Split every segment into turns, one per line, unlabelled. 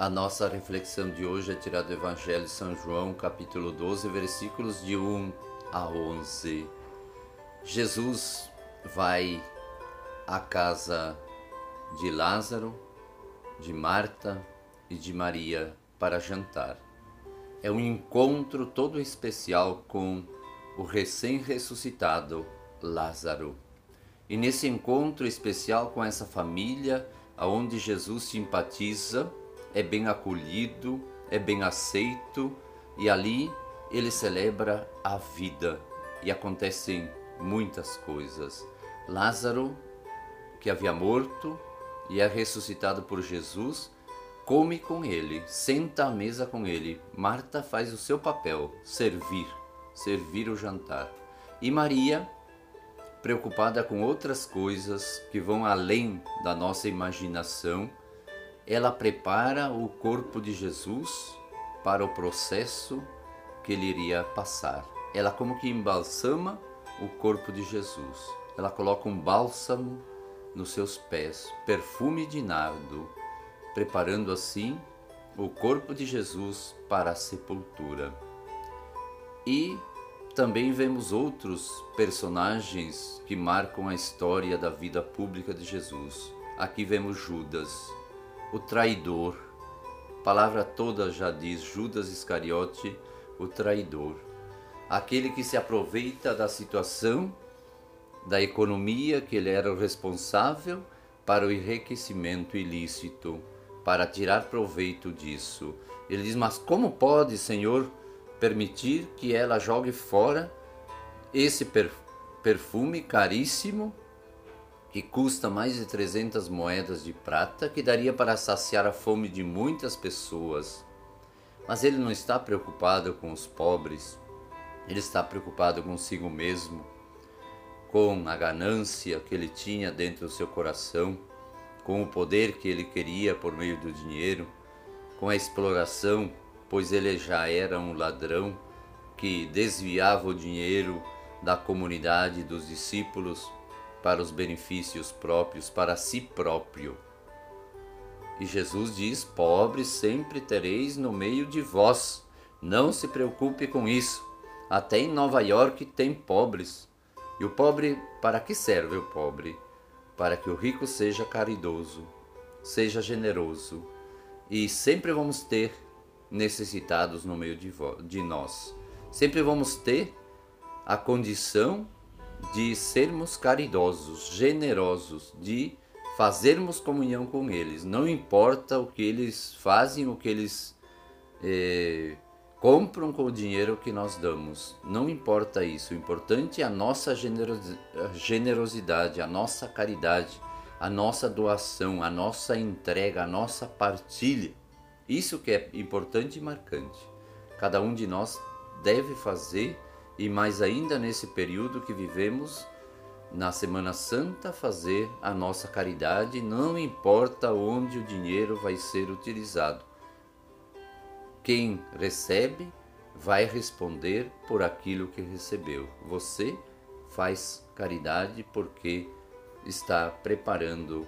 A nossa reflexão de hoje é tirada do Evangelho de São João, capítulo 12, versículos de 1 a 11. Jesus vai à casa de Lázaro, de Marta e de Maria para jantar. É um encontro todo especial com o recém-ressuscitado Lázaro. E nesse encontro especial com essa família, aonde Jesus simpatiza, é bem acolhido, é bem aceito e ali ele celebra a vida e acontecem muitas coisas. Lázaro, que havia morto e é ressuscitado por Jesus, come com ele, senta à mesa com ele. Marta faz o seu papel, servir, servir o jantar. E Maria, preocupada com outras coisas que vão além da nossa imaginação, ela prepara o corpo de Jesus para o processo que ele iria passar. Ela como que embalsama o corpo de Jesus. Ela coloca um bálsamo nos seus pés, perfume de nardo, preparando assim o corpo de Jesus para a sepultura. E também vemos outros personagens que marcam a história da vida pública de Jesus. Aqui vemos Judas, o traidor. A palavra toda já diz Judas Iscariote, o traidor. Aquele que se aproveita da situação, da economia que ele era o responsável para o enriquecimento ilícito, para tirar proveito disso. Ele diz: Mas como pode, Senhor, permitir que ela jogue fora esse perfume caríssimo que custa mais de 300 moedas de prata, que daria para saciar a fome de muitas pessoas. Mas ele não está preocupado com os pobres, ele está preocupado consigo mesmo, com a ganância que ele tinha dentro do seu coração, com o poder que ele queria por meio do dinheiro, com a exploração, pois ele já era um ladrão que desviava o dinheiro da comunidade dos discípulos para os benefícios próprios, para si próprio. E Jesus diz: Pobres sempre tereis no meio de vós. Não se preocupe com isso. Até em Nova York tem pobres. E o pobre, para que serve o pobre? Para que o rico seja caridoso, seja generoso. E sempre vamos ter necessitados no meio de, de nós. Sempre vamos ter a condição de sermos caridosos, generosos, de fazermos comunhão com eles. Não importa o que eles fazem, o que eles eh, compram com o dinheiro que nós damos. Não importa isso. O importante é a nossa generosidade, a nossa caridade, a nossa doação, a nossa entrega, a nossa partilha. Isso que é importante e marcante. Cada um de nós deve fazer e mais ainda nesse período que vivemos na Semana Santa fazer a nossa caridade, não importa onde o dinheiro vai ser utilizado. Quem recebe vai responder por aquilo que recebeu. Você faz caridade porque está preparando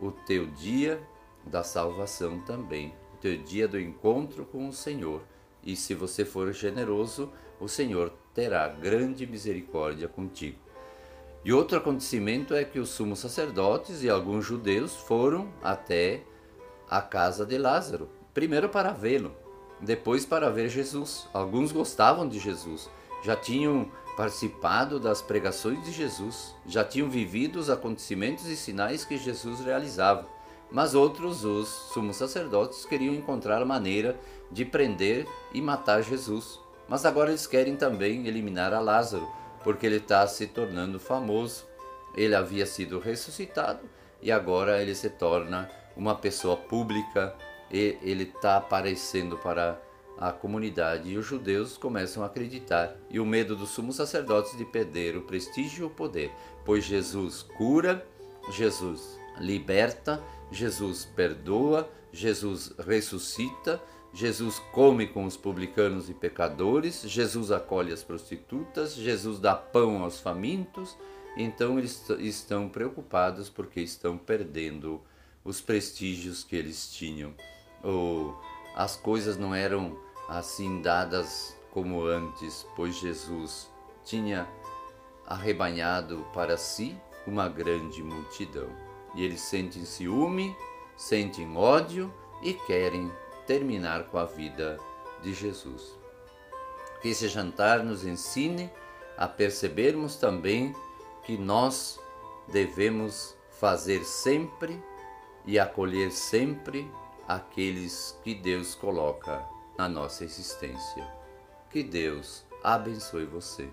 o teu dia da salvação também, o teu dia do encontro com o Senhor. E se você for generoso, o Senhor terá grande misericórdia contigo. E outro acontecimento é que os sumos sacerdotes e alguns judeus foram até a casa de Lázaro, primeiro para vê-lo, depois para ver Jesus. Alguns gostavam de Jesus, já tinham participado das pregações de Jesus, já tinham vivido os acontecimentos e sinais que Jesus realizava. Mas outros, os sumos sacerdotes, queriam encontrar maneira de prender e matar Jesus. Mas agora eles querem também eliminar a Lázaro, porque ele está se tornando famoso. Ele havia sido ressuscitado e agora ele se torna uma pessoa pública, e ele está aparecendo para a comunidade e os judeus começam a acreditar. E o medo dos sumos sacerdotes de perder o prestígio e o poder, pois Jesus cura, Jesus liberta, Jesus perdoa, Jesus ressuscita, Jesus come com os publicanos e pecadores, Jesus acolhe as prostitutas, Jesus dá pão aos famintos. Então eles estão preocupados porque estão perdendo os prestígios que eles tinham. ou as coisas não eram assim dadas como antes, pois Jesus tinha arrebanhado para si uma grande multidão. E eles sentem ciúme, sentem ódio e querem terminar com a vida de Jesus. Que esse jantar nos ensine a percebermos também que nós devemos fazer sempre e acolher sempre aqueles que Deus coloca na nossa existência. Que Deus abençoe você.